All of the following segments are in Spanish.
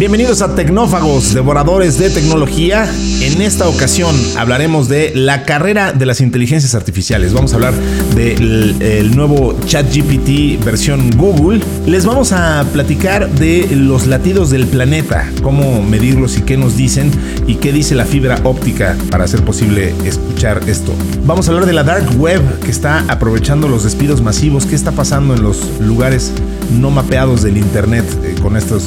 Bienvenidos a Tecnófagos, devoradores de tecnología. En esta ocasión hablaremos de la carrera de las inteligencias artificiales. Vamos a hablar del nuevo ChatGPT versión Google. Les vamos a platicar de los latidos del planeta, cómo medirlos y qué nos dicen y qué dice la fibra óptica para hacer posible escuchar esto. Vamos a hablar de la dark web que está aprovechando los despidos masivos, qué está pasando en los lugares no mapeados del internet eh, con estos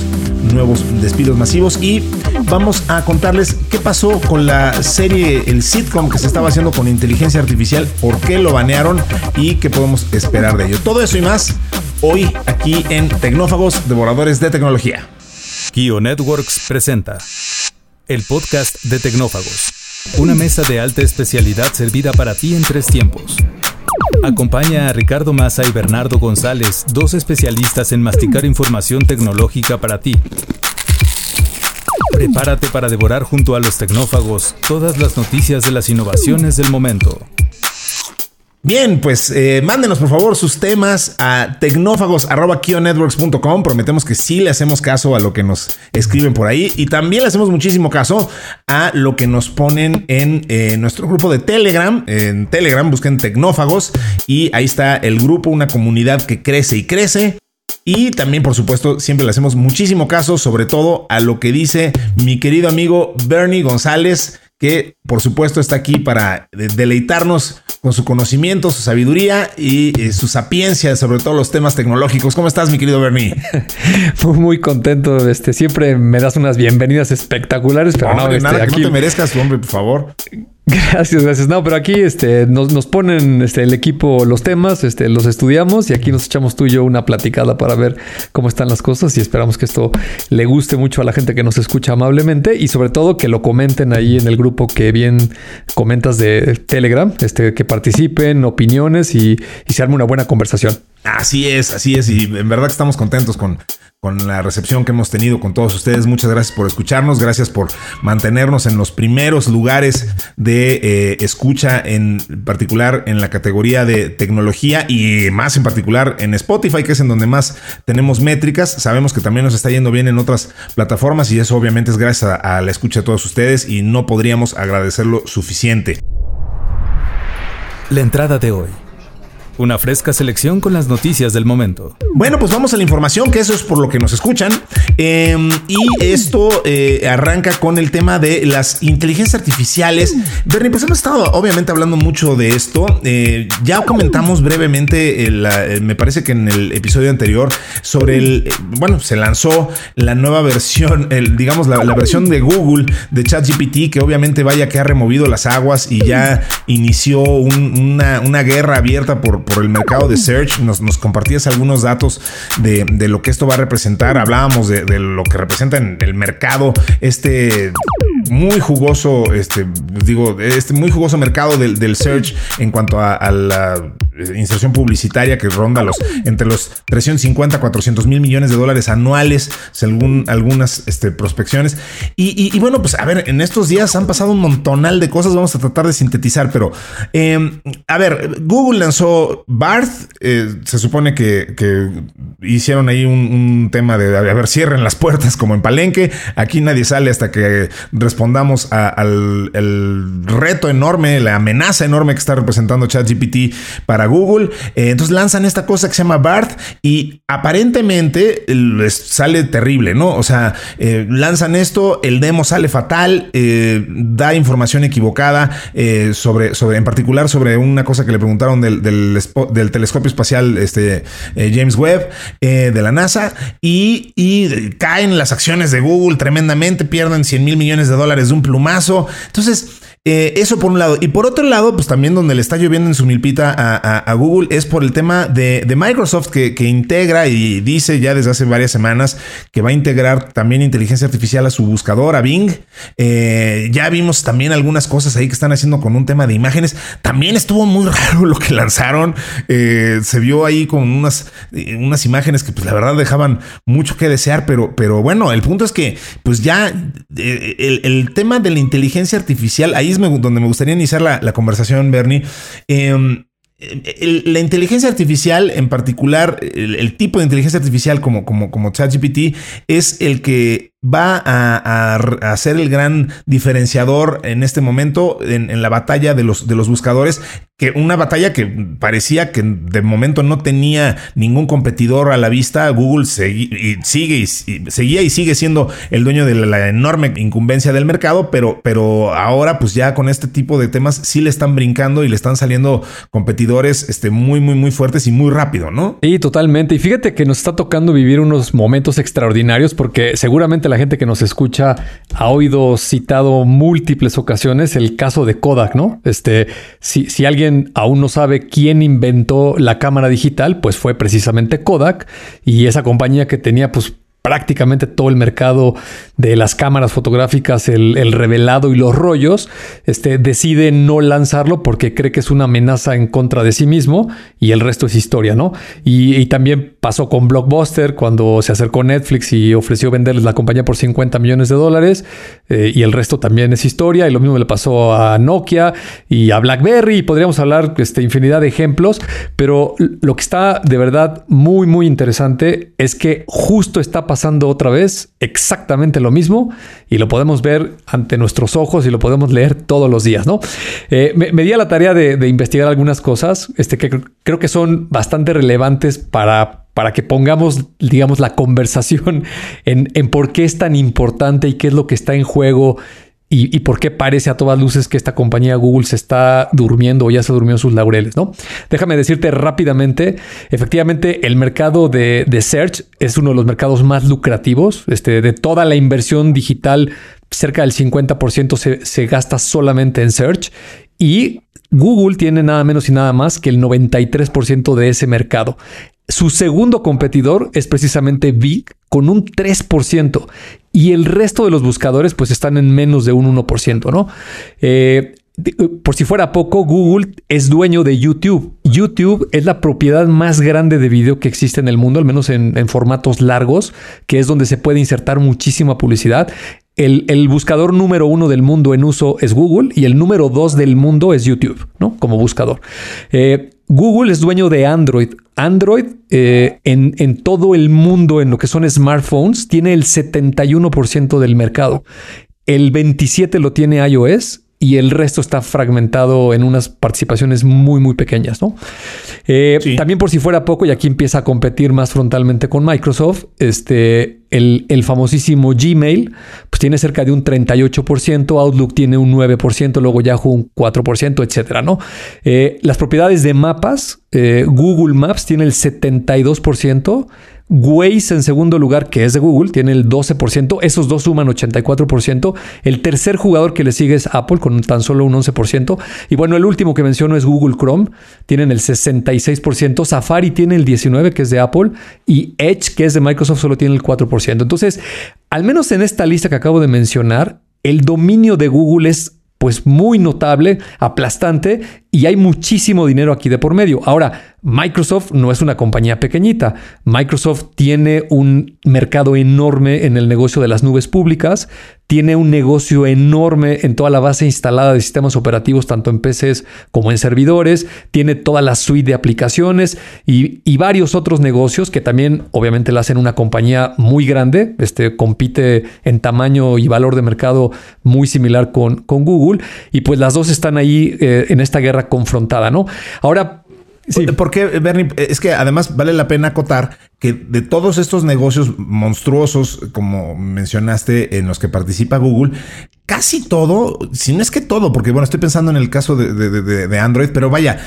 nuevos despidos masivos y vamos a contarles qué pasó con la serie, el sitcom que se estaba haciendo con inteligencia artificial, por qué lo banearon y qué podemos esperar de ello. Todo eso y más hoy aquí en Tecnófagos, Devoradores de Tecnología. Kio Networks presenta el podcast de Tecnófagos, una mesa de alta especialidad servida para ti en tres tiempos. Acompaña a Ricardo Massa y Bernardo González, dos especialistas en masticar información tecnológica para ti. Prepárate para devorar junto a los tecnófagos todas las noticias de las innovaciones del momento. Bien, pues eh, mándenos por favor sus temas a tecnófagos.kionetworks.com. Prometemos que sí le hacemos caso a lo que nos escriben por ahí y también le hacemos muchísimo caso a lo que nos ponen en eh, nuestro grupo de Telegram. En Telegram busquen Tecnófagos y ahí está el grupo, una comunidad que crece y crece. Y también, por supuesto, siempre le hacemos muchísimo caso, sobre todo a lo que dice mi querido amigo Bernie González, que por supuesto está aquí para deleitarnos con su conocimiento, su sabiduría y, eh, su sapiencia sobre todos los temas tecnológicos. ¿Cómo estás, mi querido Bernie? Muy contento. Este, siempre me das unas bienvenidas espectaculares, pero no, este, nada, aquí... no te merezcas, hombre, por favor. Gracias, gracias. No, pero aquí este, nos, nos, ponen este, el equipo los temas, este, los estudiamos y aquí nos echamos tú y yo una platicada para ver cómo están las cosas y esperamos que esto le guste mucho a la gente que nos escucha amablemente y sobre todo que lo comenten ahí en el grupo que bien comentas de Telegram, este, que participen, opiniones y, y se arme una buena conversación. Así es, así es. Y en verdad que estamos contentos con, con la recepción que hemos tenido con todos ustedes. Muchas gracias por escucharnos, gracias por mantenernos en los primeros lugares de eh, escucha, en particular en la categoría de tecnología y más en particular en Spotify, que es en donde más tenemos métricas. Sabemos que también nos está yendo bien en otras plataformas y eso obviamente es gracias a, a la escucha de todos ustedes y no podríamos agradecerlo suficiente. La entrada de hoy. Una fresca selección con las noticias del momento. Bueno, pues vamos a la información, que eso es por lo que nos escuchan. Eh, y esto eh, arranca con el tema de las inteligencias artificiales. Bernie, pues hemos estado obviamente hablando mucho de esto. Eh, ya comentamos brevemente, el, me parece que en el episodio anterior, sobre el, bueno, se lanzó la nueva versión, digamos, la, versión de Google de ChatGPT, que obviamente vaya que ha removido las aguas y ya inició un, una, una guerra abierta por por el mercado de search. Nos, nos compartías algunos datos de, de, lo que esto va a representar. Hablábamos de, lo que representa en el mercado este muy jugoso, este, digo, este muy jugoso mercado del, del search en cuanto a, a, la inserción publicitaria que ronda los entre los 350 400 mil millones de dólares anuales, según algunas este, prospecciones. Y, bueno, pues a ver, en estos días han pasado un montonal de cosas. Vamos a tratar de sintetizar, pero eh, a ver, Google lanzó Barth. Eh, se supone que, que, hicieron ahí un, tema de a ver, cierren las puertas como en Palenque. Aquí nadie sale hasta que respondamos a, al el reto enorme, la amenaza enorme que está representando ChatGPT para Google. Eh, entonces lanzan esta cosa que se llama BART y aparentemente les sale terrible, ¿no? O sea, eh, lanzan esto, el demo sale fatal, eh, da información equivocada eh, sobre, sobre, en particular sobre una cosa que le preguntaron del, del, del telescopio espacial este, James Webb de la NASA y, y caen las acciones de Google tremendamente, pierden 100 mil millones de dólares de un plumazo. Entonces, eh, eso por un lado. Y por otro lado, pues también donde le está lloviendo en su milpita a, Google es por el tema de, Microsoft que, integra y dice ya desde hace varias semanas que va a integrar también inteligencia artificial a su buscador, a Bing. Eh, ya vimos también algunas cosas ahí que están haciendo con un tema de imágenes. También estuvo muy raro lo que lanzaron. Eh, se vio ahí con unas, unas imágenes que pues la verdad dejaban mucho que desear, pero, pero bueno, el punto es que pues ya el tema de la inteligencia artificial ahí donde me gustaría iniciar la, conversación, Bernie. El, la inteligencia artificial, en particular, el, el, tipo de inteligencia artificial como, como, como ChatGPT, es el que va a, ser el gran diferenciador en este momento en, la batalla de los, de los buscadores, que una batalla que parecía que de momento no tenía ningún competidor a la vista. Google sigue y, seguía y sigue siendo el dueño de la, enorme incumbencia del mercado, pero, pero ahora pues ya con este tipo de temas sí le están brincando y le están saliendo competidores este, muy, muy, muy fuertes y muy rápido, ¿no? Sí, totalmente. Y fíjate que nos está tocando vivir unos momentos extraordinarios porque seguramente gente que nos escucha ha oído citado múltiples ocasiones el caso de Kodak, ¿no? Este, si alguien aún no sabe quién inventó la cámara digital, pues fue precisamente Kodak y esa compañía que tenía pues prácticamente todo el mercado de las cámaras fotográficas, el, revelado y los rollos, este, decide no lanzarlo porque cree que es una amenaza en contra de sí mismo y el resto es historia, ¿no? Y, también pasó con Blockbuster cuando se acercó Netflix y ofreció venderles la compañía por 50 millones de dólares eh, y el resto también es historia y lo mismo le pasó a Nokia y a BlackBerry y podríamos hablar este, infinidad de ejemplos, pero lo que está de verdad muy, muy interesante es que justo está pasando pasando otra vez exactamente lo mismo y lo podemos ver ante nuestros ojos y lo podemos leer todos los días, ¿no? Eh, me, di a la tarea de, investigar algunas cosas este, que creo que son bastante relevantes para, para que pongamos, digamos, la conversación en, en por qué es tan importante y qué es lo que está en juego y, por qué parece a todas luces que esta compañía Google se está durmiendo o ya se durmió sus laureles, ¿no? Déjame decirte rápidamente, efectivamente el mercado de, Search es uno de los mercados más lucrativos, este, de toda la inversión digital, cerca del 50% se, se gasta solamente en Search y Google tiene nada menos y nada más que el 93% de ese mercado. Su segundo competidor es precisamente Bing con un 3% y el resto de los buscadores pues están en menos de un 1%, ¿no? Eh, por si fuera poco, Google es dueño de YouTube. YouTube es la propiedad más grande de video que existe en el mundo, al menos en, formatos largos, que es donde se puede insertar muchísima publicidad. El, buscador número uno del mundo en uso es Google y el número dos del mundo es YouTube, ¿no? Como buscador. Eh, Google es dueño de Android. Android eh, en, en, todo el mundo, en lo que son smartphones, tiene el 71% del mercado. El 27% lo tiene iOS y el resto está fragmentado en unas participaciones muy, muy pequeñas, ¿no? Eh, también por si fuera poco, y aquí empieza a competir más frontalmente con Microsoft, este, el, el famosísimo Gmail, pues tiene cerca de un 38%, Outlook tiene un 9%, luego Yahoo un 4%, etcétera, ¿no? Eh, las propiedades de mapas, eh, Google Maps tiene el 72%, Waze en segundo lugar, que es de Google, tiene el 12%. Esos dos suman 84%. El tercer jugador que le sigue es Apple con tan solo un 11%. Y bueno, el último que menciono es Google Chrome. Tienen el 66%. Safari tiene el 19%, que es de Apple. Y Edge, que es de Microsoft, solo tiene el 4%. Entonces, al menos en esta lista que acabo de mencionar, el dominio de Google es pues muy notable, aplastante y hay muchísimo dinero aquí de por medio. Ahora, Microsoft no es una compañía pequeñita. Microsoft tiene un mercado enorme en el negocio de las nubes públicas, tiene un negocio enorme en toda la base instalada de sistemas operativos, tanto en PCs como en servidores, tiene toda la suite de aplicaciones y, varios otros negocios que también obviamente la hacen una compañía muy grande, este, compite en tamaño y valor de mercado muy similar con, con Google y pues las dos están ahí eh, en esta guerra confrontada, ¿no? Ahora, Sí. Porque, Bernie, es que además vale la pena acotar que de todos estos negocios monstruosos, como mencionaste, en los que participa Google, casi todo, si no es que todo, porque bueno, estoy pensando en el caso de, de Android, pero vaya,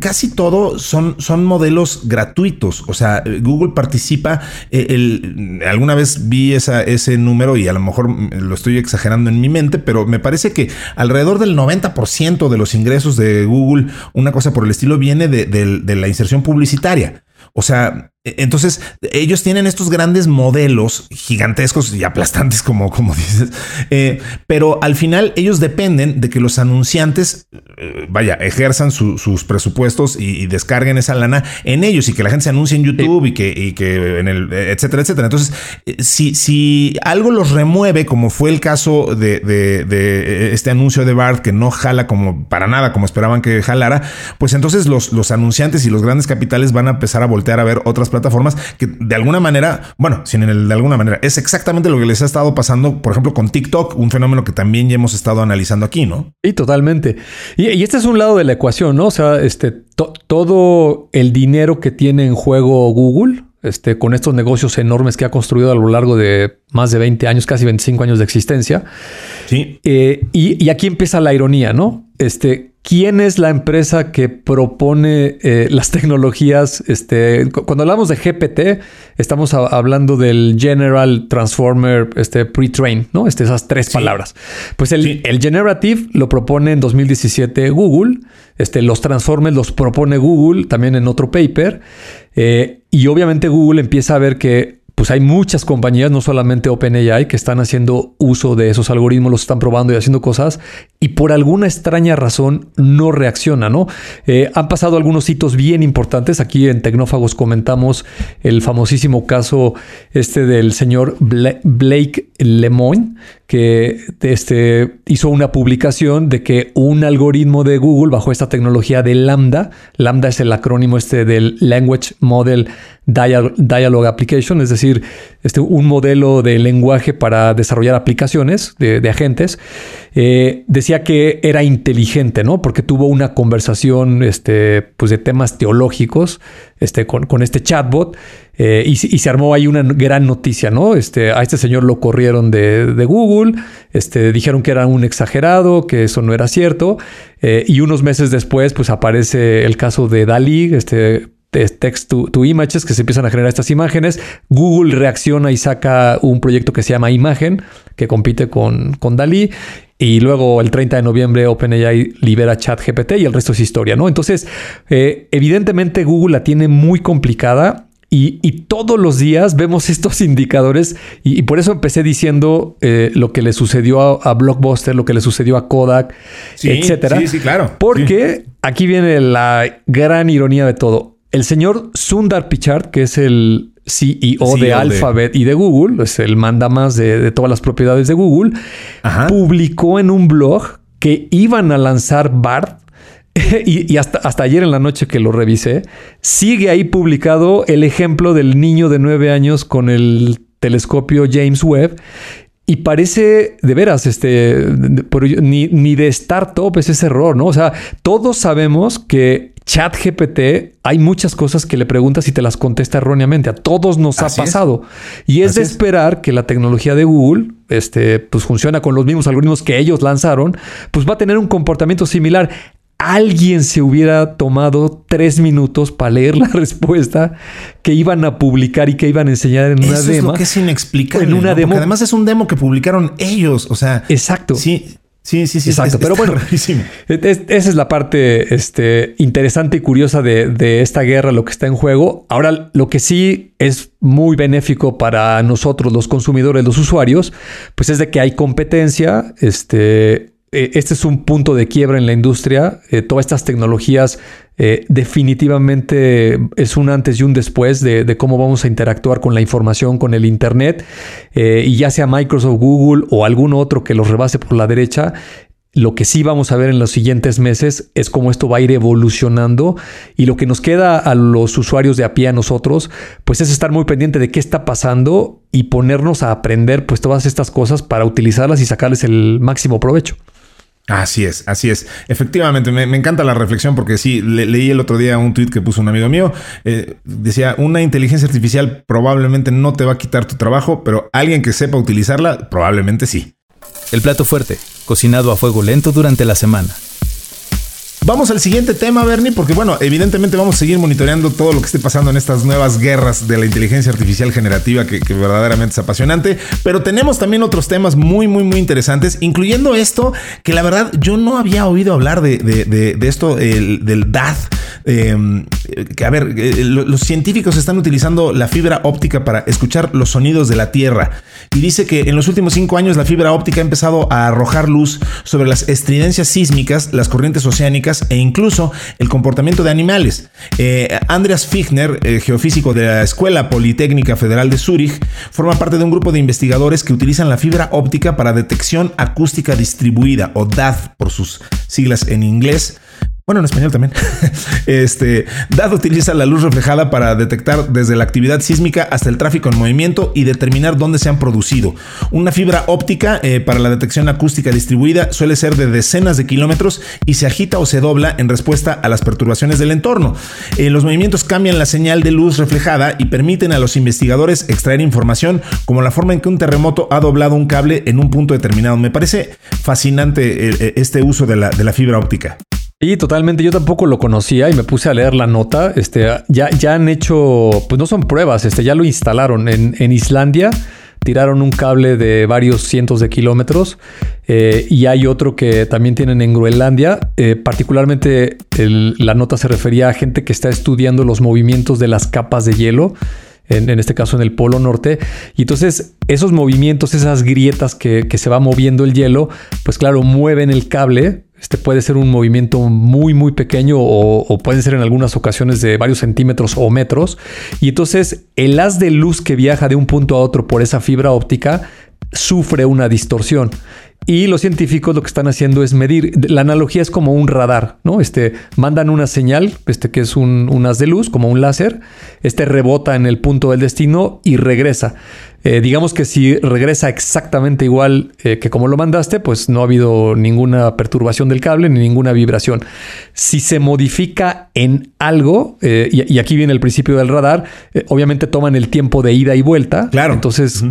casi todo son, son modelos gratuitos. O sea, Google participa. Eh, alguna vez vi ese número y a lo mejor lo estoy exagerando en mi mente, pero me parece que alrededor del 90% de los ingresos de Google, una cosa por el estilo, viene de la inserción publicitaria. O sea, entonces ellos tienen estos grandes modelos gigantescos y aplastantes, como, como dices, eh, pero al final ellos dependen de que los anunciantes, eh, vaya, ejerzan sus presupuestos y, descarguen esa lana en ellos y que la gente se anuncie en YouTube y que, que en el, etcétera, etcétera. Entonces, eh, si, si algo los remueve, como fue el caso de, de, este anuncio de Bart, que no jala como para nada como esperaban que jalara, pues entonces los, los anunciantes y los grandes capitales van a empezar a voltear a ver otras plataformas que de alguna manera, bueno, sin el de alguna manera, es exactamente lo que les ha estado pasando, por ejemplo, con TikTok, un fenómeno que también ya hemos estado analizando aquí, ¿no? Sí, totalmente. Y, este es un lado de la ecuación, ¿no? O sea, este, todo el dinero que tiene en juego Google, este, con estos negocios enormes que ha construido a lo largo de más de 20 años, casi 25 años de existencia. Sí. Eh, y, y, aquí empieza la ironía, ¿no? Este, ¿Quién es la empresa que propone eh, las tecnologías? Este, cuando hablamos de GPT, estamos hablando del General Transformer este, Pre-Train, ¿no? Este, esas tres palabras. Pues el, el, Generative lo propone en 2017 Google. Este, los Transformers los propone Google también en otro paper. Eh, y obviamente Google empieza a ver que pues hay muchas compañías, no solamente OpenAI, que están haciendo uso de esos algoritmos, los están probando y haciendo cosas, y por alguna extraña razón no reacciona, ¿no? Eh, han pasado algunos hitos bien importantes. Aquí en Tecnófagos comentamos el famosísimo caso este del señor Blake Lemoine, que este, hizo una publicación de que un algoritmo de Google bajo esta tecnología de Lambda, Lambda es el acrónimo este del Language Model Dialogue Application, es decir, este, un modelo de lenguaje para desarrollar aplicaciones de, agentes, eh, que era inteligente, ¿no? Porque tuvo una conversación este, pues de temas teológicos este, con, con este chatbot eh, y, se armó ahí una gran noticia, ¿no? Este, a este señor lo corrieron de, Google, este, dijeron que era un exagerado, que eso no era cierto, eh, y unos meses después, pues aparece el caso de Dalí, este, text to, images que se empiezan a generar estas imágenes. Google reacciona y saca un proyecto que se llama Imagen, que compite con, con Dalí. Y luego el 30 de noviembre OpenAI libera ChatGPT y el resto es historia, ¿no? Entonces, eh, evidentemente Google la tiene muy complicada y, todos los días vemos estos indicadores y, por eso empecé diciendo eh, lo que le sucedió a, Blockbuster, lo que le sucedió a Kodak, etcétera. Sí, sí, claro. Porque aquí viene la gran ironía de todo. El señor Sundar Pichard, que es el CEO, de Alphabet y de Google, es el manda más de, todas las propiedades de Google, publicó en un blog que iban a lanzar BART y, hasta, hasta, ayer en la noche que lo revisé, sigue ahí publicado el ejemplo del niño de nueve años con el telescopio James Webb. Y parece de veras, este, ni, ni de startup es ese error, ¿no? O sea, todos sabemos que ChatGPT hay muchas cosas que le preguntas y te las contesta erróneamente. A todos nos ha pasado. Y es de esperar que la tecnología de Google, este, pues funciona con los mismos algoritmos que ellos lanzaron, pues va a tener un comportamiento similar alguien se hubiera tomado tres minutos para leer la respuesta que iban a publicar y que iban a enseñar en una demo. Es lo que es inexplicable. En una demo. además es un demo que publicaron ellos. O sea, exacto. Sí. Sí, sí, sí. Exacto. pero bueno, esa es la parte este, interesante y curiosa de, de, esta guerra, lo que está en juego. Ahora, lo que sí es muy benéfico para nosotros, los consumidores, los usuarios, pues es de que hay competencia. Este, eh, este es un punto de quiebra en la industria. Eh, todas estas tecnologías eh, definitivamente es un antes y un después de, cómo vamos a interactuar con la información, con el Internet. y ya sea Microsoft, Google o algún otro que los rebase por la derecha, lo que sí vamos a ver en los siguientes meses es cómo esto va a ir evolucionando y lo que nos queda a los usuarios de a pie a nosotros, pues es estar muy pendiente de qué está pasando y ponernos a aprender pues todas estas cosas para utilizarlas y sacarles el máximo provecho. Así es, así es. Efectivamente, me, encanta la reflexión porque sí, leí el otro día un tweet que puso un amigo mío. Eh, decía, una inteligencia artificial probablemente no te va a quitar tu trabajo, pero alguien que sepa utilizarla, probablemente sí. El plato fuerte, cocinado a fuego lento durante la semana. Vamos al siguiente tema, Bernie, porque bueno, evidentemente vamos a seguir monitoreando todo lo que esté pasando en estas nuevas guerras de la inteligencia artificial generativa que, verdaderamente es apasionante, pero tenemos también otros temas muy, muy, muy interesantes, incluyendo esto que la verdad yo no había oído hablar de, esto, del DAD. Em, que a ver, eh, los científicos están utilizando la fibra óptica para escuchar los sonidos de la Tierra y dice que en los últimos cinco años la fibra óptica ha empezado a arrojar luz sobre las estridencias sísmicas, las corrientes oceánicas, e incluso el comportamiento de animales. Eh, Andreas Fichtner, eh, geofísico de la Escuela Politécnica Federal de Zúrich, forma parte de un grupo de investigadores que utilizan la fibra óptica para detección acústica distribuida, o DAD por sus siglas en inglés, Bueno, en español también. este DAD utiliza la luz reflejada para detectar desde la actividad sísmica hasta el tráfico en movimiento y determinar dónde se han producido. Una fibra óptica eh, para la detección acústica distribuida suele ser de decenas de kilómetros y se agita o se dobla en respuesta a las perturbaciones del entorno. Eh, los movimientos cambian la señal de luz reflejada y permiten a los investigadores extraer información como la forma en que un terremoto ha doblado un cable en un punto determinado. Me parece fascinante eh, este uso de la, de la fibra óptica. Sí, totalmente. Yo tampoco lo conocía y me puse a leer la nota. Este, ya, ya han hecho, pues no son pruebas, este, ya lo instalaron en, en Islandia. Tiraron un cable de varios cientos de kilómetros eh, y hay otro que también tienen en Groenlandia. Eh, particularmente la nota se refería a gente que está estudiando los movimientos de las capas de hielo. En, este caso en el Polo Norte. Y entonces esos movimientos, esas grietas que, que, se va moviendo el hielo, pues claro, mueven el cable este puede ser un movimiento muy, muy pequeño o, pueden ser en algunas ocasiones de varios centímetros o metros. Y entonces el haz de luz que viaja de un punto a otro por esa fibra óptica sufre una distorsión. Y los científicos lo que están haciendo es medir. La analogía es como un radar, ¿no? Este, mandan una señal, este que es un haz de luz, como un láser. Este rebota en el punto del destino y regresa. Eh, digamos que si regresa exactamente igual eh, que como lo mandaste, pues no ha habido ninguna perturbación del cable ni ninguna vibración. Si se modifica en algo, eh, y, aquí viene el principio del radar, obviamente toman el tiempo de ida y vuelta. Claro. Entonces,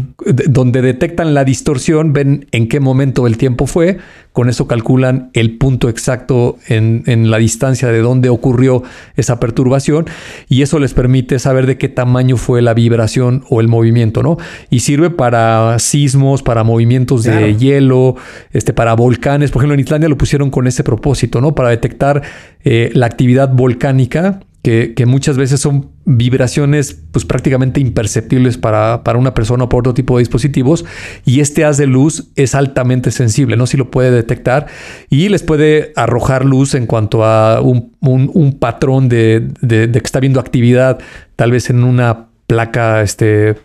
donde detectan la distorsión, ven en qué momento el tiempo fue, con eso calculan el punto exacto en, en la distancia de donde ocurrió esa perturbación y eso les permite saber de qué tamaño fue la vibración o el movimiento, ¿no? y sirve para sismos, para movimientos de hielo, este, para volcanes. Por ejemplo, en Islandia lo pusieron con ese propósito, ¿no? Para detectar eh, la actividad volcánica que, muchas veces son vibraciones pues prácticamente imperceptibles para, para, una persona o por otro tipo de dispositivos y este haz de luz es altamente sensible, ¿no? Si lo puede detectar y les puede arrojar luz en cuanto a un, patrón de, de, que está viendo actividad tal vez en una placa este,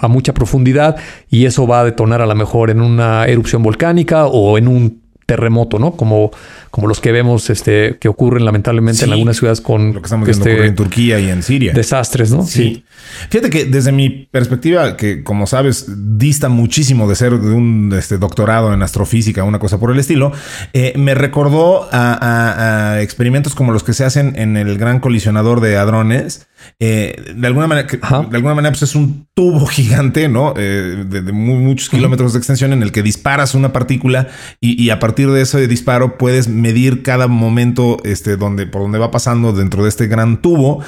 a mucha profundidad y eso va a detonar a lo mejor en una erupción volcánica o en un terremoto, ¿no? Como, como los que vemos este, que ocurren lamentablemente en algunas ciudades con... Lo que estamos viendo este, en Turquía y en Siria. Desastres, ¿no? Sí. Fíjate que desde mi perspectiva, que como sabes, dista muchísimo de ser de un este, doctorado en astrofísica, una cosa por el estilo, eh, me recordó a, experimentos como los que se hacen en el gran colisionador de hadrones. Eh, de alguna manera, de alguna manera, pues es un tubo gigante, ¿no? Eh, de, muchos kilómetros de extensión en el que disparas una partícula y, y a partir de ese disparo puedes medir cada momento este, donde, por donde va pasando dentro de este gran tubo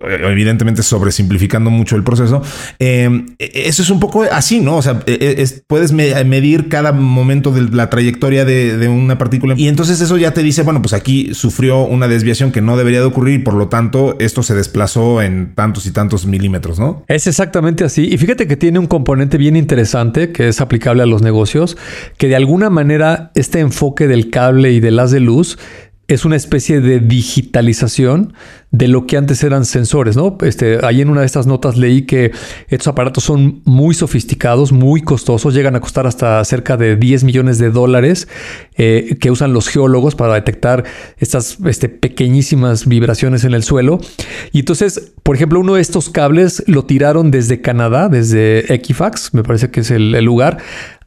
evidentemente sobresimplificando mucho el proceso. Eh, eso es un poco así, ¿no? O sea, eh, puedes medir cada momento de la trayectoria de, una partícula y entonces eso ya te dice, bueno, pues aquí sufrió una desviación que no debería de ocurrir y por lo tanto esto se desplazó en tantos y tantos milímetros, ¿no? Es exactamente así. Y fíjate que tiene un componente bien interesante que es aplicable a los negocios, que de alguna manera este enfoque del cable y del haz de luz es una especie de digitalización de lo que antes eran sensores, ¿no? Este, ahí en una de estas notas leí que estos aparatos son muy sofisticados, muy costosos, llegan a costar hasta cerca de 10 millones de dólares eh, que usan los geólogos para detectar estas este, pequeñísimas vibraciones en el suelo. Y entonces, por ejemplo, uno de estos cables lo tiraron desde Canadá, desde Equifax, me parece que es el, el lugar,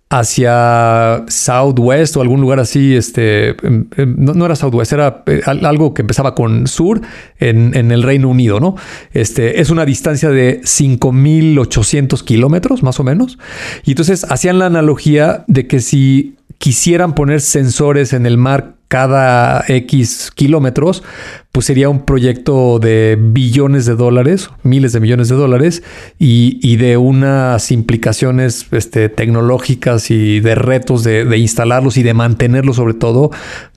hacia Southwest o algún lugar así, este, em, em, no, era Southwest, era eh, algo que empezaba con sur en, en, el Reino Unido, ¿no? Este, es una distancia de 5.800 kilómetros, más o menos. Y entonces hacían la analogía de que si quisieran poner sensores en el mar cada X kilómetros, pues sería un proyecto de billones de dólares, miles de millones de dólares, y, de unas implicaciones este, tecnológicas y de retos de, instalarlos y de mantenerlos sobre todo,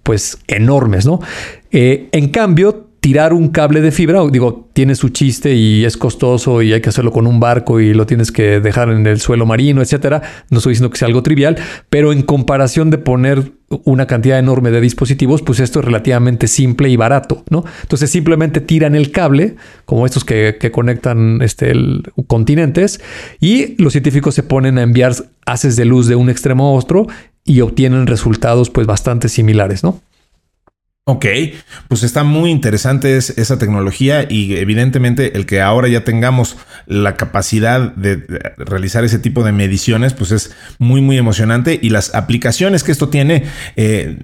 pues enormes, ¿no? Eh, en cambio, tirar un cable de fibra, digo, tiene su chiste y es costoso y hay que hacerlo con un barco y lo tienes que dejar en el suelo marino, etcétera. No estoy diciendo que sea algo trivial, pero en comparación de poner una cantidad enorme de dispositivos, pues esto es relativamente simple y barato, ¿no? Entonces simplemente tiran el cable, como estos que, conectan este, continentes, y los científicos se ponen a enviar haces de luz de un extremo a otro y obtienen resultados pues bastante similares, ¿no? Ok, pues está muy interesante esa tecnología y evidentemente el que ahora ya tengamos la capacidad de realizar ese tipo de mediciones, pues es muy, muy emocionante y las aplicaciones que esto tiene eh,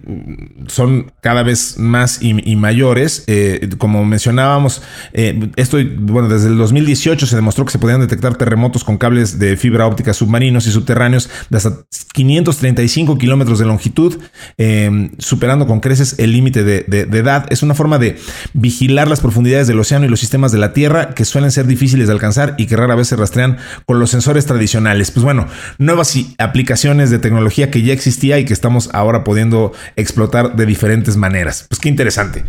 son cada vez más y, mayores. Eh, como mencionábamos, eh, esto, bueno, desde el 2018 se demostró que se podían detectar terremotos con cables de fibra óptica submarinos y subterráneos de hasta 535 kilómetros de longitud, superando con creces el límite de de, edad. Es una forma de vigilar las profundidades del océano y los sistemas de la Tierra que suelen ser difíciles de alcanzar y que rara vez se rastrean con los sensores tradicionales. Pues bueno, nuevas aplicaciones de tecnología que ya existía y que estamos ahora pudiendo explotar de diferentes maneras. Pues qué interesante.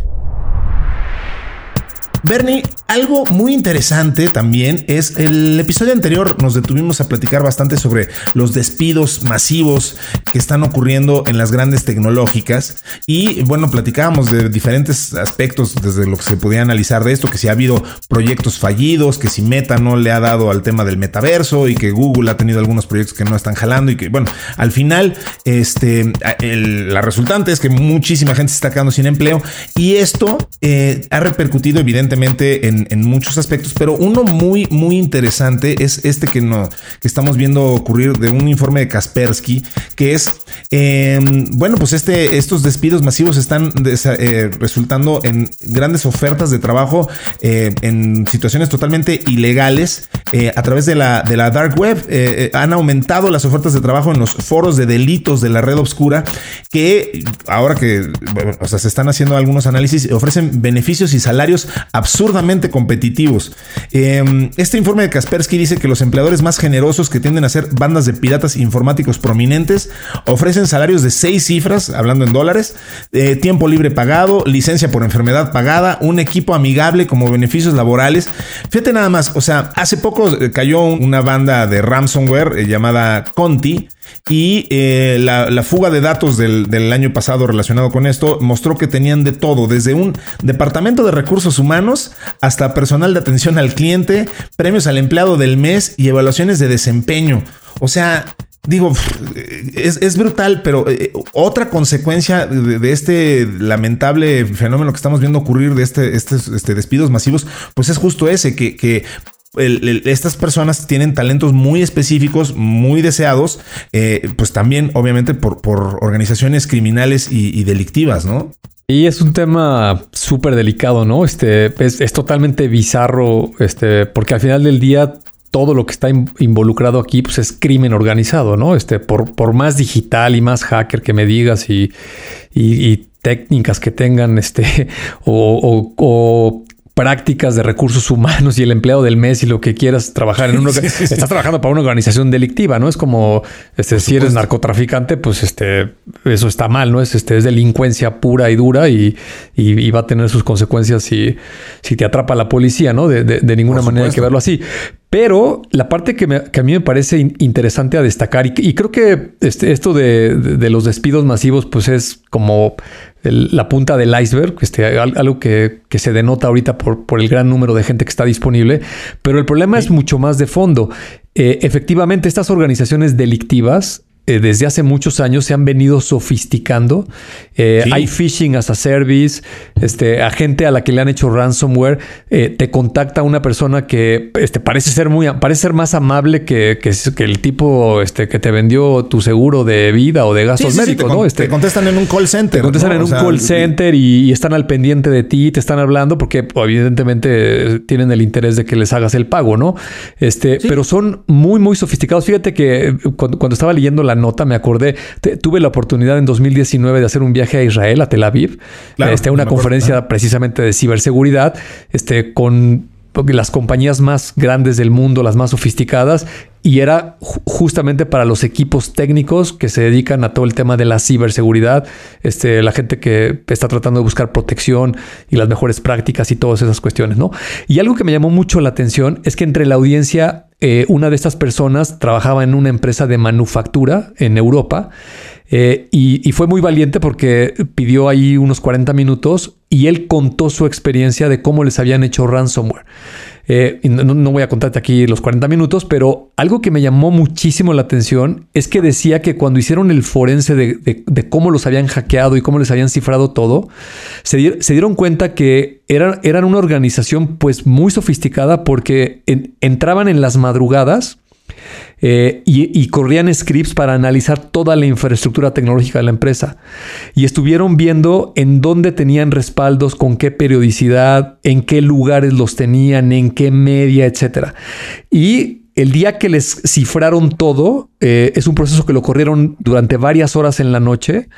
Bernie, algo muy interesante también es el episodio anterior nos detuvimos a platicar bastante sobre los despidos masivos que están ocurriendo en las grandes tecnológicas y bueno, platicábamos de diferentes aspectos desde lo que se podía analizar de esto, que si ha habido proyectos fallidos, que si Meta no le ha dado al tema del metaverso y que Google ha tenido algunos proyectos que no están jalando y que bueno, al final este, la resultante es que muchísima gente se está quedando sin empleo y esto eh, ha repercutido evidentemente en, muchos aspectos, pero uno muy, muy interesante es este que, no, que estamos viendo ocurrir de un informe de Kaspersky, que es, em, bueno, pues este, estos despidos masivos están eh, resultando en grandes ofertas de trabajo eh, en situaciones totalmente ilegales eh, a través de la, de la dark web. han aumentado las ofertas de trabajo en los foros de delitos de la red oscura, que ahora que o sea, se están haciendo algunos análisis, ofrecen beneficios y salarios absurdamente competitivos. Em, este informe de Kaspersky dice que los empleadores más generosos que tienden a ser bandas de piratas informáticos prominentes ofrecen salarios de seis cifras, hablando en dólares, eh, tiempo libre pagado, licencia por enfermedad pagada, un equipo amigable como beneficios laborales. Fíjate nada más, o sea, hace poco eh, cayó una banda de ransomware eh, llamada Conti y eh, la, fuga de datos del, año pasado relacionado con esto mostró que tenían de todo, desde un departamento de recursos humanos hasta personal de atención al cliente, premios al empleado del mes y evaluaciones de desempeño. O sea, digo, es, brutal, pero eh, otra consecuencia de, este lamentable fenómeno que estamos viendo ocurrir de este, este, este despidos masivos, pues es justo ese, que estas personas tienen talentos muy específicos, muy deseados, eh, pues también obviamente por, organizaciones criminales y, delictivas, ¿no? Y es un tema súper delicado, ¿no? Este es, totalmente bizarro, este, porque al final del día todo lo que está involucrado aquí pues es crimen organizado, ¿no? Este, por, por más digital y más hacker que me digas y, y, técnicas que tengan, este, o, o prácticas de recursos humanos y el empleado del mes y lo que quieras trabajar en una estás trabajando para una organización delictiva, ¿no? Es como este, si eres narcotraficante, pues este eso está mal, ¿no? Es este es delincuencia pura y dura y, y, va a tener sus consecuencias si, si te atrapa la policía, ¿no? De, de, ninguna manera hay que verlo así. Pero la parte que, a mí me parece interesante a destacar, y, creo que este, esto de, los despidos masivos, pues es como la punta del iceberg, este, algo que, se denota ahorita por, por, el gran número de gente que está disponible, pero el problema es mucho más de fondo. Eh, efectivamente, estas organizaciones delictivas eh, desde hace muchos años se han venido sofisticando. Eh, hay phishing as a service, este, a gente a la que le han hecho ransomware, eh, te contacta una persona que este, parece ser muy, parece ser más amable que, que, el tipo este, que te vendió tu seguro de vida o de gastos médicos, te, ¿no? Este, te contestan en un call center. Te contestan en un call center y, están al pendiente de ti, te están hablando porque evidentemente tienen el interés de que les hagas el pago, ¿no? Este, pero son muy, muy sofisticados. Fíjate que cuando, cuando estaba leyendo la nota, me acordé, tuve la oportunidad en 2019 de hacer un viaje a Israel, a Tel Aviv, este, una conferencia precisamente de ciberseguridad, este, con las compañías más grandes del mundo, las más sofisticadas, y era justamente para los equipos técnicos que se dedican a todo el tema de la ciberseguridad, este, la gente que está tratando de buscar protección y las mejores prácticas y todas esas cuestiones, ¿no? Y algo que me llamó mucho la atención es que entre la audiencia eh, una de estas personas trabajaba en una empresa de manufactura en Europa eh, y, fue muy valiente porque pidió ahí unos 40 minutos y él contó su experiencia de cómo les habían hecho ransomware. Eh, no, voy a contarte aquí los 40 minutos, pero algo que me llamó muchísimo la atención es que decía que cuando hicieron el forense de, cómo los habían hackeado y cómo les habían cifrado todo, se, dieron cuenta que eran, eran, una organización pues muy sofisticada porque entraban en las madrugadas eh, y, corrían scripts para analizar toda la infraestructura tecnológica de la empresa. Y estuvieron viendo en dónde tenían respaldos, con qué periodicidad, en qué lugares los tenían, en qué media, etc. Y el día que les cifraron todo, eh, es un proceso que lo corrieron durante varias horas en la noche.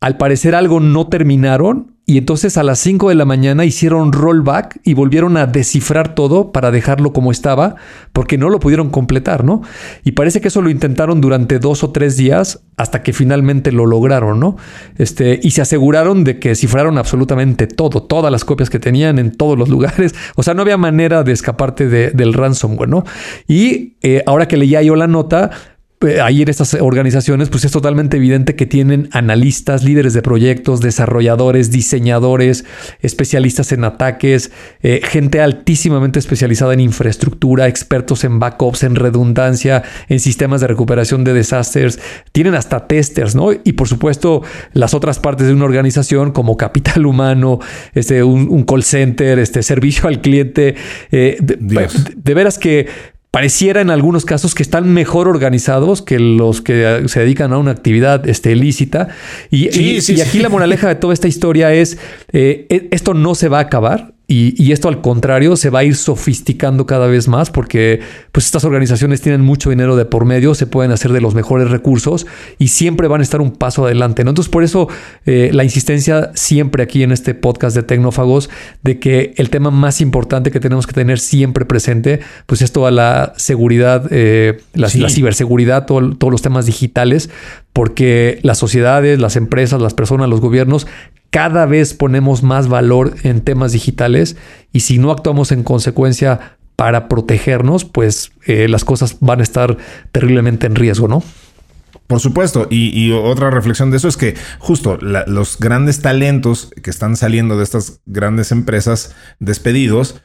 Al parecer algo no terminaron y entonces a las 5 de la mañana hicieron rollback y volvieron a descifrar todo para dejarlo como estaba, porque no lo pudieron completar, ¿no? Y parece que eso lo intentaron durante dos o tres días hasta que finalmente lo lograron, ¿no? Este, y se aseguraron de que cifraron absolutamente todo, todas las copias que tenían en todos los lugares. O sea, no había manera de escaparte del ransomware, ¿no? Y eh, ahora que leía yo la nota, ahí en estas organizaciones, pues es totalmente evidente que tienen analistas, líderes de proyectos, desarrolladores, diseñadores, especialistas en ataques, eh, gente altísimamente especializada en infraestructura, expertos en backups, en redundancia, en sistemas de recuperación de desastres. Tienen hasta testers, ¿no? Y por supuesto, las otras partes de una organización como capital humano, este, un, call center, este, servicio al cliente. Eh, de veras que pareciera en algunos casos que están mejor organizados que los que se dedican a una actividad este, ilícita. Y, y, aquí la moraleja de toda esta historia es, eh, e, esto no se va a acabar. Y, esto al contrario se va a ir sofisticando cada vez más porque pues estas organizaciones tienen mucho dinero de por medio, se pueden hacer de los mejores recursos y siempre van a estar un paso adelante. ¿no? Entonces por eso eh, la insistencia siempre aquí en este podcast de Tecnófagos de que el tema más importante que tenemos que tener siempre presente pues es toda la seguridad, eh, la, ciberseguridad, todos los temas digitales porque las sociedades, las empresas, las personas, los gobiernos cada vez ponemos más valor en temas digitales y si no actuamos en consecuencia para protegernos, pues eh, las cosas van a estar terriblemente en riesgo, ¿no? Por supuesto, y, otra reflexión de eso es que justo los grandes talentos que están saliendo de estas grandes empresas despedidos,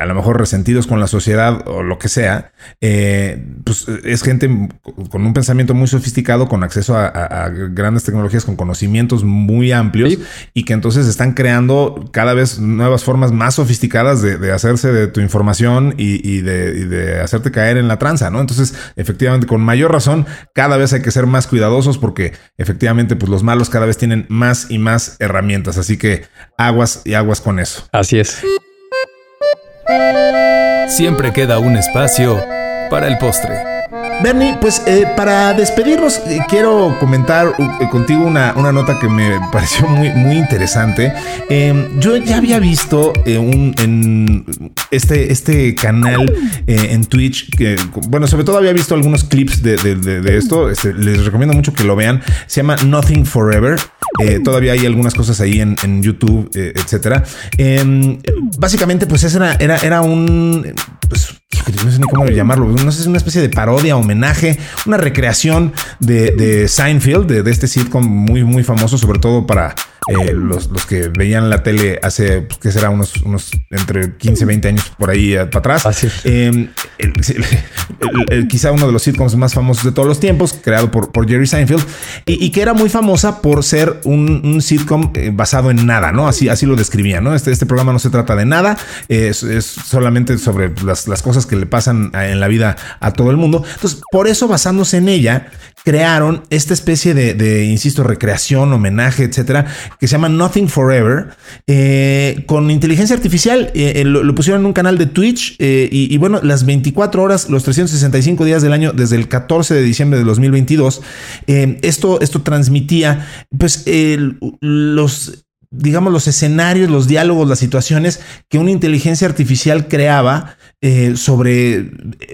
a lo mejor resentidos con la sociedad o lo que sea, eh, pues es gente con un pensamiento muy sofisticado, con acceso a, grandes tecnologías, con conocimientos muy amplios y que entonces están creando cada vez nuevas formas más sofisticadas de, hacerse de tu información y, de, hacerte caer en la tranza, ¿no? Entonces, efectivamente, con mayor razón, cada vez hay que ser más cuidadosos porque efectivamente, pues los malos cada vez tienen más y más herramientas. Así que aguas y aguas con eso. Así es. Siempre queda un espacio para el postre. Bernie, pues eh, para despedirnos, eh, quiero comentar eh, contigo una, nota que me pareció muy, muy interesante. Em, yo ya había visto un, este, este canal en Twitch, bueno, sobre todo había visto algunos clips de, esto. Este, les recomiendo mucho que lo vean. Se llama Nothing Forever. todavía hay algunas cosas ahí en, YouTube, etcétera. Em, básicamente, pues era, era, era un. Pues, no sé ni cómo llamarlo, no sé, es una especie de parodia, homenaje, una recreación de, Seinfeld, de, de, este sitcom muy, muy famoso, sobre todo para eh, los, que veían la tele hace, pues, que será unos, unos entre 15, 20 años por ahí para atrás. Así em, quizá uno de los sitcoms más famosos de todos los tiempos, creado por, por Jerry Seinfeld, y, que era muy famosa por ser un, sitcom eh, basado en nada, ¿no? Así, así lo describía, ¿no? Este, este programa no se trata de nada, es, solamente sobre las, las cosas que le pasan en la vida a todo el mundo. Entonces, por eso, basándose en ella, crearon esta especie de, insisto, recreación, homenaje, etcétera, que se llama Nothing Forever, eh, con inteligencia artificial. Eh, eh, lo, pusieron en un canal de Twitch y, bueno, las 24 horas, los 365 días del año, desde el 14 de diciembre de 2022, esto, esto transmitía, pues, los digamos, los escenarios, los diálogos, las situaciones que una inteligencia artificial creaba eh, sobre eh,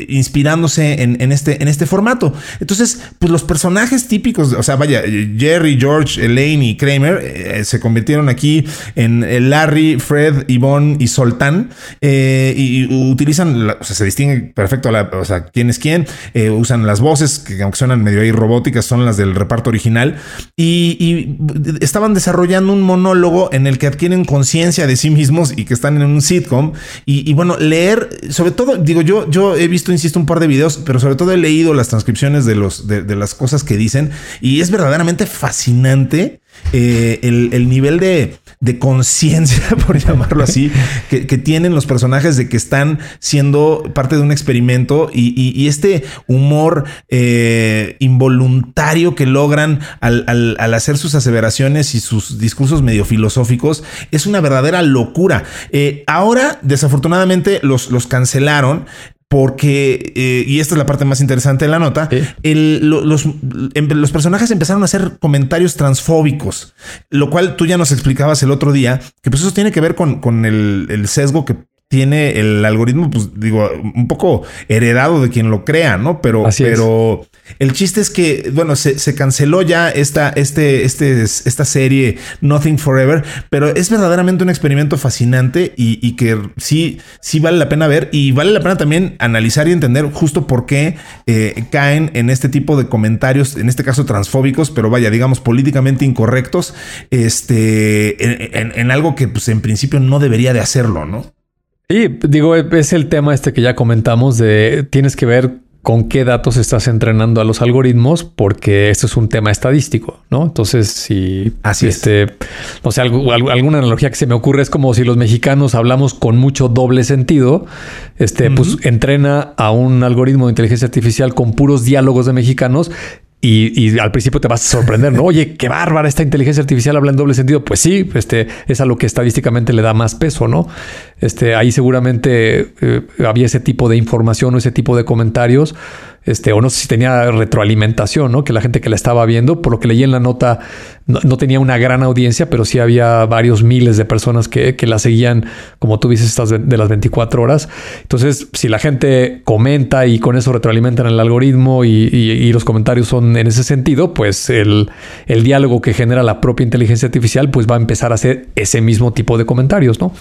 inspirándose en, este, en este formato. Entonces, pues los personajes típicos, o sea, vaya, Jerry, George, Elaine y Kramer se convirtieron aquí en Larry, Fred, Yvonne y Soltán y, utilizan, o sea, se distingue perfecto, la, o sea, quién es quién, usan las voces que aunque suenan medio ahí robóticas, son las del reparto original y, y estaban desarrollando un monólogo en el que adquieren conciencia de sí mismos y que están en un sitcom. Y, bueno, leer, sobre todo, digo, yo, yo he visto, insisto, un par de videos, pero sobre todo he leído las transcripciones de, los, de, las cosas que dicen y es verdaderamente fascinante eh, el nivel de de conciencia, por llamarlo así, que, tienen los personajes de que están siendo parte de un experimento y, este humor eh, involuntario que logran al, hacer sus aseveraciones y sus discursos medio filosóficos es una verdadera locura. Eh, ahora, desafortunadamente, los, los cancelaron porque, eh, y esta es la parte más interesante de la nota, los, em, los, personajes empezaron a hacer comentarios transfóbicos, lo cual tú ya nos explicabas el otro día, que pues eso tiene que ver con, con el, el sesgo que tiene el algoritmo, pues digo, un poco heredado de quien lo crea, ¿no? Pero, pero el chiste es que, bueno, se, canceló ya esta, este, este, esta serie Nothing Forever, pero es verdaderamente un experimento fascinante y, que sí, sí vale la pena ver y vale la pena también analizar y entender justo por qué eh, caen en este tipo de comentarios, en este caso transfóbicos, pero vaya, digamos, políticamente incorrectos, este, en, en algo que pues en principio no debería de hacerlo, ¿no? Sí, digo, es el tema este que ya comentamos de tienes que ver con qué datos estás entrenando a los algoritmos, porque esto es un tema estadístico, ¿no? Entonces, si Así este, no sé, alguna analogía que se me ocurre es como si los mexicanos hablamos con mucho doble sentido, este, pues entrena a un algoritmo de inteligencia artificial con puros diálogos de mexicanos y, al principio te vas a sorprender, ¿no? Oye, qué bárbara esta inteligencia artificial habla en doble sentido. Pues sí, este es a lo que estadísticamente le da más peso, ¿no? Este, ahí seguramente eh, había ese tipo de información o ese tipo de comentarios este, o no sé si tenía retroalimentación, ¿no? Que la gente que la estaba viendo, por lo que leí en la nota, no, tenía una gran audiencia, pero sí había varios miles de personas que, la seguían, como tú dices, estas de, las 24 horas. Entonces, si la gente comenta y con eso retroalimentan el algoritmo y, los comentarios son en ese sentido, pues el, el diálogo que genera la propia inteligencia artificial, pues va a empezar a hacer ese mismo tipo de comentarios, ¿no?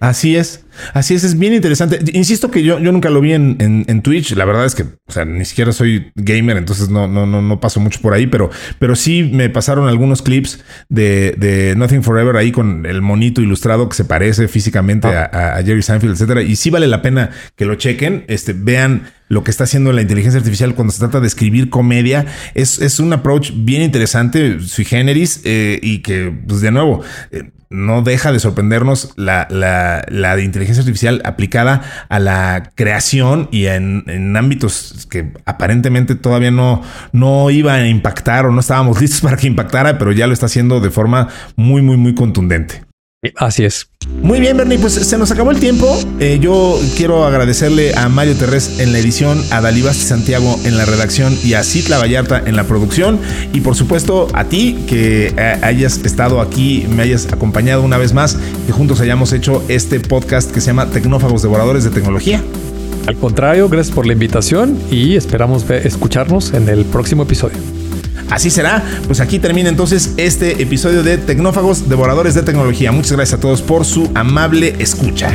Así es. Así es, es bien interesante. Insisto que yo, yo nunca lo vi en, en, Twitch. La verdad es que, o sea, ni siquiera soy gamer, entonces no, no, no, no paso mucho por ahí, pero, pero sí me pasaron algunos clips de, de Nothing Forever ahí con el monito ilustrado que se parece físicamente ah. a, a, Jerry Seinfeld, etcétera. Y sí vale la pena que lo chequen. Este, vean lo que está haciendo la inteligencia artificial cuando se trata de escribir comedia. Es, es un approach bien interesante, sui generis, eh, y que, pues de nuevo, eh, no deja de sorprendernos la, la, la de inteligencia artificial aplicada a la creación y en, ámbitos que aparentemente todavía no, no iba a impactar o no estábamos listos para que impactara, pero ya lo está haciendo de forma muy, muy, muy contundente. Así es. Muy bien, Bernie, pues se nos acabó el tiempo. Eh, yo quiero agradecerle a Mario Terrés en la edición, a Dalibasti Santiago en la redacción y a Citla Vallarta en la producción. Y por supuesto a ti que eh, hayas estado aquí, me hayas acompañado una vez más, que juntos hayamos hecho este podcast que se llama Tecnófagos Devoradores de Tecnología. Al contrario, gracias por la invitación y esperamos escucharnos en el próximo episodio. Así será. Pues aquí termina entonces este episodio de Tecnófagos, Devoradores de Tecnología. Muchas gracias a todos por su amable escucha.